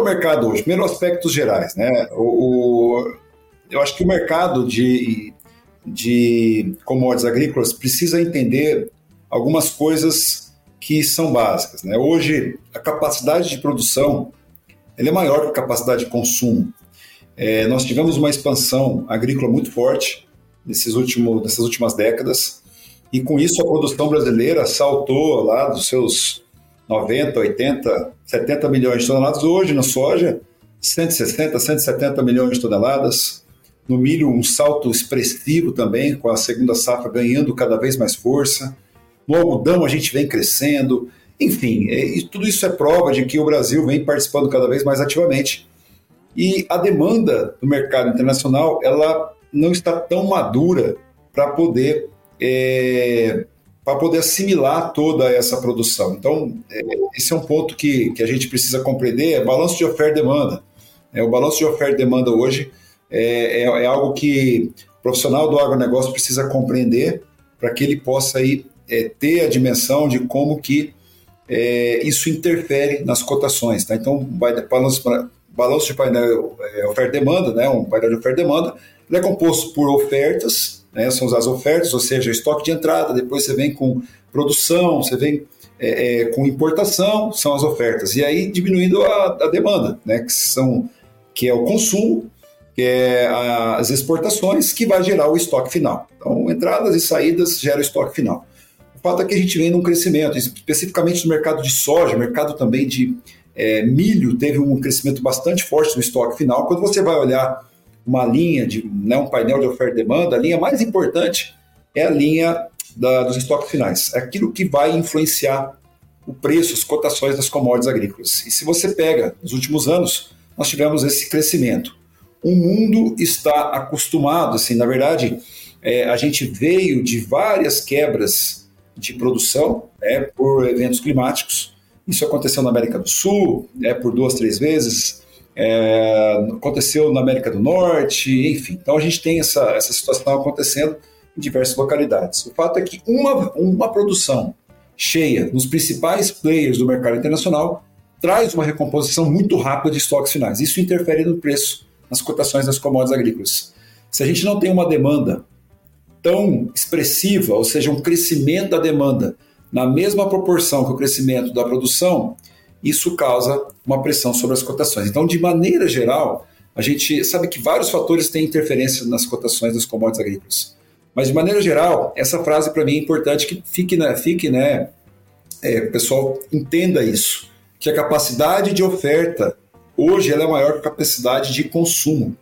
é o mercado hoje? Primeiro, aspectos gerais. Né? O, o, eu acho que o mercado de, de commodities agrícolas precisa entender algumas coisas que são básicas. Né? Hoje, a capacidade de produção ele é maior que a capacidade de consumo. É, nós tivemos uma expansão agrícola muito forte nesses últimos, nessas últimas décadas, e com isso a produção brasileira saltou lá dos seus 90, 80, 70 milhões de toneladas. Hoje, na soja, 160, 170 milhões de toneladas. No milho, um salto expressivo também, com a segunda safra ganhando cada vez mais força. No algodão, a gente vem crescendo. Enfim, é, tudo isso é prova de que o Brasil vem participando cada vez mais ativamente. E a demanda do mercado internacional, ela não está tão madura para poder é, para poder assimilar toda essa produção. Então, é, esse é um ponto que, que a gente precisa compreender, é balanço de oferta e demanda. É, o balanço de oferta e demanda hoje é, é, é algo que o profissional do agronegócio precisa compreender para que ele possa aí, é, ter a dimensão de como que é, isso interfere nas cotações. Tá? Então, balanço, balanço de painel oferta e demanda, né, um painel de oferta e demanda, ele é composto por ofertas né? São as ofertas, ou seja, estoque de entrada, depois você vem com produção, você vem é, é, com importação, são as ofertas. E aí diminuindo a, a, demanda, né? que, são, que é o consumo, que é as exportações, que vai gerar o estoque final. Então, entradas e saídas geram o estoque final. O fato é que a gente vem num crescimento, especificamente no mercado de soja, mercado também de é, milho, teve um crescimento bastante forte no estoque final. Quando você vai olhar uma linha de né, um painel de oferta e demanda, a linha mais importante é a linha da, dos estoques finais. É aquilo que vai influenciar o preço, as cotações das commodities agrícolas. E se você pega nos últimos anos, nós tivemos esse crescimento. O mundo está acostumado, assim, na verdade, é, a gente veio de várias quebras de produção né, por eventos climáticos. Isso aconteceu na América do Sul, é, por duas, três vezes é, aconteceu na América do Norte, enfim. Então a gente tem essa, essa situação acontecendo em diversas localidades. O fato é que uma, uma produção cheia nos principais players do mercado internacional traz uma recomposição muito rápida de estoques finais. Isso interfere no preço, nas cotações das commodities agrícolas. Se a gente não tem uma demanda tão expressiva, ou seja, um crescimento da demanda na mesma proporção que o crescimento da produção, isso causa uma pressão sobre as cotações. Então, de maneira geral, a gente sabe que vários fatores têm interferência nas cotações das commodities agrícolas. Mas, de maneira geral, essa frase para mim é importante que fique, né, fique, né, é, o pessoal entenda isso, que a capacidade de oferta hoje ela é maior que a capacidade de consumo.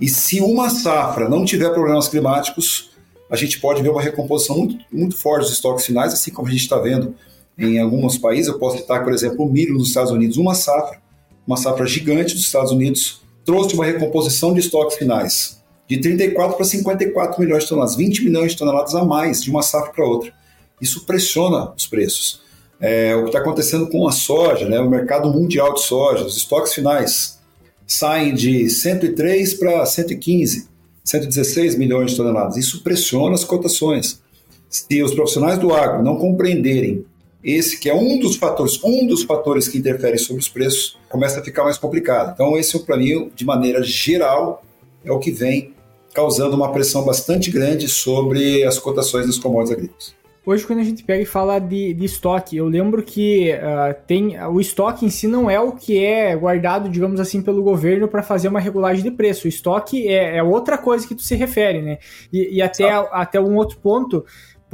E se uma safra não tiver problemas climáticos, a gente pode ver uma recomposição muito, muito forte dos estoques finais, assim como a gente está vendo em alguns países. Eu posso citar, por exemplo, o milho nos Estados Unidos, uma safra, uma safra gigante dos Estados Unidos, trouxe uma recomposição de estoques finais de 34 para 54 milhões de toneladas, 20 milhões de toneladas a mais de uma safra para outra. Isso pressiona os preços. É, o que está acontecendo com a soja, né, o mercado mundial de soja, os estoques finais saem de 103 para 115, 116 milhões de toneladas. Isso pressiona as cotações. Se os profissionais do agro não compreenderem esse que é um dos fatores, um dos fatores que interfere sobre os preços, começa a ficar mais complicado. Então, esse, para mim, de maneira geral, é o que vem causando uma pressão bastante grande sobre as cotações das commodities agrícolas. Hoje, quando a gente pega e fala de, de estoque, eu lembro que uh, tem o estoque em si não é o que é guardado, digamos assim, pelo governo para fazer uma regulagem de preço. O estoque é, é, outra coisa que tu se refere, né? E, e até, até um outro ponto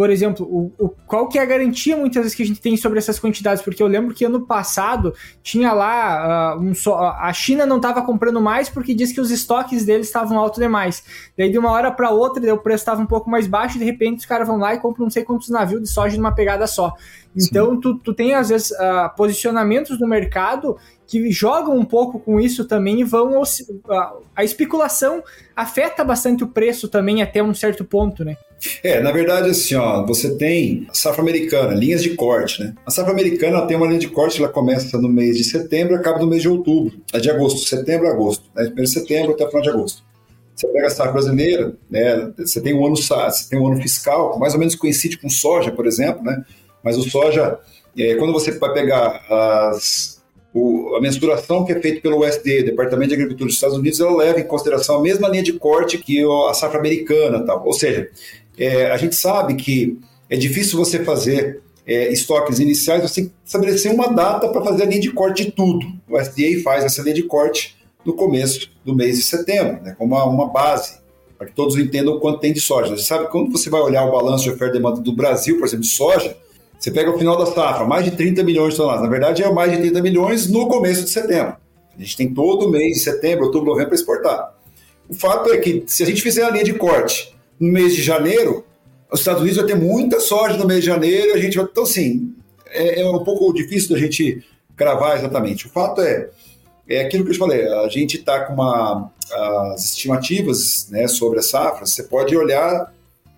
por exemplo, o, o, qual que é a garantia muitas vezes que a gente tem sobre essas quantidades? Porque eu lembro que ano passado tinha lá uh, um a China não estava comprando mais porque diz que os estoques deles estavam altos demais. Daí de uma hora para outra o preço estava um pouco mais baixo e de repente os caras vão lá e compram não sei quantos navios de soja numa pegada só. Então tu, tu tem às vezes uh, posicionamentos no mercado que jogam um pouco com isso também e vão a, a especulação afeta bastante o preço também até um certo ponto, né? É, na verdade, assim, ó, você tem a safra americana, linhas de corte, né? A safra americana tem uma linha de corte, ela começa no mês de setembro e acaba no mês de outubro, é de agosto, setembro a agosto, né? Primeiro de setembro até final de agosto. Você pega a safra brasileira, né? Você tem um ano, você tem um ano fiscal, mais ou menos coincide com soja, por exemplo, né? Mas o soja, é, quando você vai pegar as, o, a mensuração que é feita pelo USDA, Departamento de Agricultura dos Estados Unidos, ela leva em consideração a mesma linha de corte que a safra americana. Tal. Ou seja, é, a gente sabe que é difícil você fazer é, estoques iniciais, você tem que estabelecer uma data para fazer a linha de corte de tudo. O SDA faz essa linha de corte no começo do mês de setembro, né, como uma, base, para que todos entendam quanto tem de soja. Você sabe, quando você vai olhar o balanço de oferta e demanda do Brasil, por exemplo, de soja, você pega o final da safra, mais de 30 milhões de toneladas. Na verdade, é mais de 30 milhões no começo de setembro. A gente tem todo mês de setembro, outubro, novembro para exportar. O fato é que, se a gente fizer a linha de corte no mês de janeiro, os Estados Unidos vai ter muita soja no mês de janeiro, a gente vai. Então, assim, é, é um pouco difícil da gente cravar exatamente. O fato é, é aquilo que eu te falei, a gente está com uma, as estimativas né, sobre a safra, você pode olhar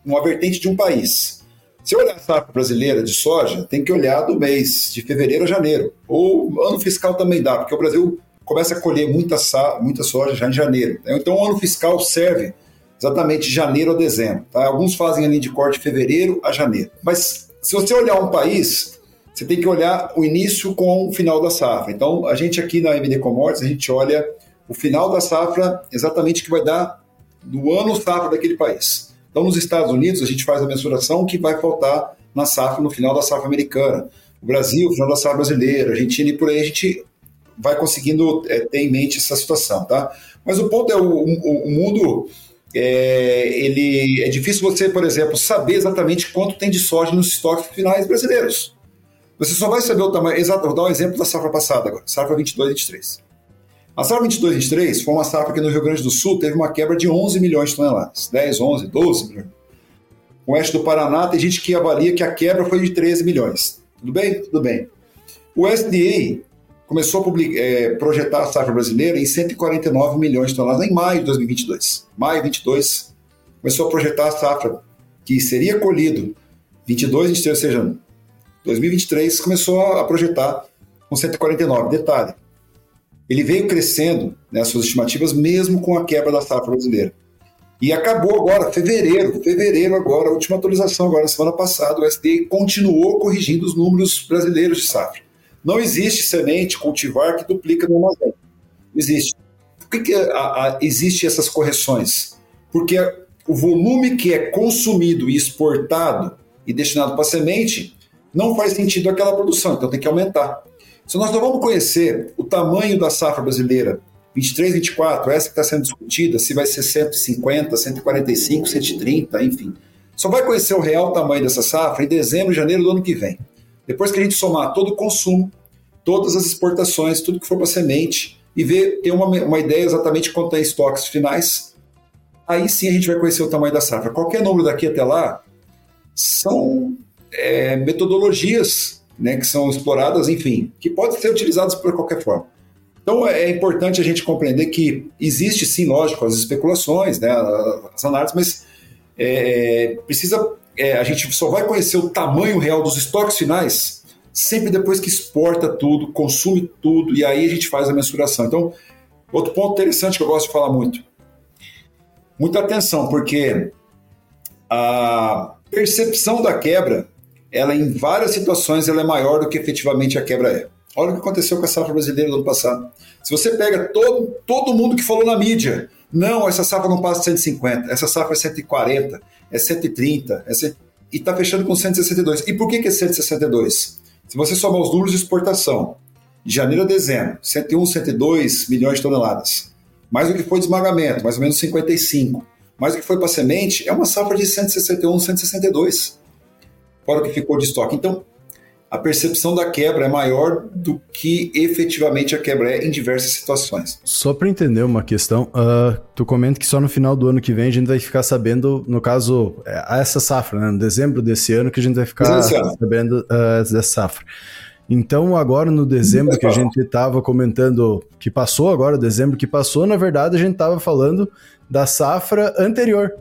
uma vertente de um país. Se olhar a safra brasileira de soja, tem que olhar do mês de fevereiro a janeiro. Ou ano fiscal também dá, porque o Brasil começa a colher muita, muita soja já em janeiro. Então, o ano fiscal serve exatamente janeiro a dezembro. Tá? Alguns fazem a de corte de fevereiro a janeiro. Mas se você olhar um país, você tem que olhar o início com o final da safra. Então, a gente aqui na MD Commodities, a gente olha o final da safra exatamente que vai dar no ano safra daquele país. Então, nos Estados Unidos, a gente faz a mensuração que vai faltar na safra, no final da safra americana. O Brasil, no final da safra brasileira, Argentina e por aí a gente vai conseguindo é, ter em mente essa situação, tá? Mas o ponto é o, o, o mundo é, ele é difícil você, por exemplo, saber exatamente quanto tem de soja nos estoques finais brasileiros. Você só vai saber o tamanho. Exato, vou dar um exemplo da safra passada agora, safra 22 23. A safra 22 23 foi uma safra que no Rio Grande do Sul teve uma quebra de 11 milhões de toneladas, 10, 11, 12 milhões. O oeste do Paraná tem gente que avalia que a quebra foi de 13 milhões. Tudo bem? Tudo bem. O SDA começou a é, projetar a safra brasileira em 149 milhões de toneladas em maio de 2022. Maio 22 começou a projetar a safra que seria colhido 22, 23, ou seja, 2023 começou a projetar com 149. Detalhe, ele veio crescendo né, suas estimativas mesmo com a quebra da safra brasileira. E acabou agora, fevereiro, fevereiro agora, a última atualização agora, semana passada, o SDA continuou corrigindo os números brasileiros de safra. Não existe semente cultivar que duplica no armazém. Existe. Por que, que a, a, existe essas correções? Porque o volume que é consumido e exportado e destinado para semente não faz sentido aquela produção, então tem que aumentar. Se nós não vamos conhecer o tamanho da safra brasileira 23, 24, essa que está sendo discutida, se vai ser 150, 145, 130, enfim. Só vai conhecer o real tamanho dessa safra em dezembro, janeiro do ano que vem. Depois que a gente somar todo o consumo, todas as exportações, tudo que for para semente, e ver, ter uma, uma ideia exatamente quanto é estoques finais, aí sim a gente vai conhecer o tamanho da safra. Qualquer número daqui até lá são é, metodologias né, que são exploradas, enfim, que podem ser utilizadas por qualquer forma. Então é importante a gente compreender que existe sim, lógico, as especulações, né, as análises, mas é, precisa é, a gente só vai conhecer o tamanho real dos estoques finais sempre depois que exporta tudo, consome tudo, e aí a gente faz a mensuração. Então, outro ponto interessante que eu gosto de falar muito. Muita atenção, porque a percepção da quebra, ela em várias situações ela é maior do que efetivamente a quebra é. Olha o que aconteceu com a safra brasileira no ano passado. Se você pega todo, todo mundo que falou na mídia, não, essa safra não passa de 150, essa safra é 140, é 130, é cent... e está fechando com 162. E por que, que é 162? Se você somar os números de exportação, de janeiro a dezembro, 101, 102 milhões de toneladas, mais o que foi de esmagamento, mais ou menos 55, mais o que foi para semente, é uma safra de 161, 162, fora o que ficou de estoque. Então, a percepção da quebra é maior do que efetivamente a quebra é em diversas situações. Só para entender uma questão, uh, tu comenta que só no final do ano que vem a gente vai ficar sabendo, no caso, é, essa safra, né? no dezembro desse ano que a gente vai ficar sabendo uh, dessa safra. Então, agora no dezembro que a gente estava comentando que passou, agora dezembro que passou, na verdade a gente estava falando da safra anterior,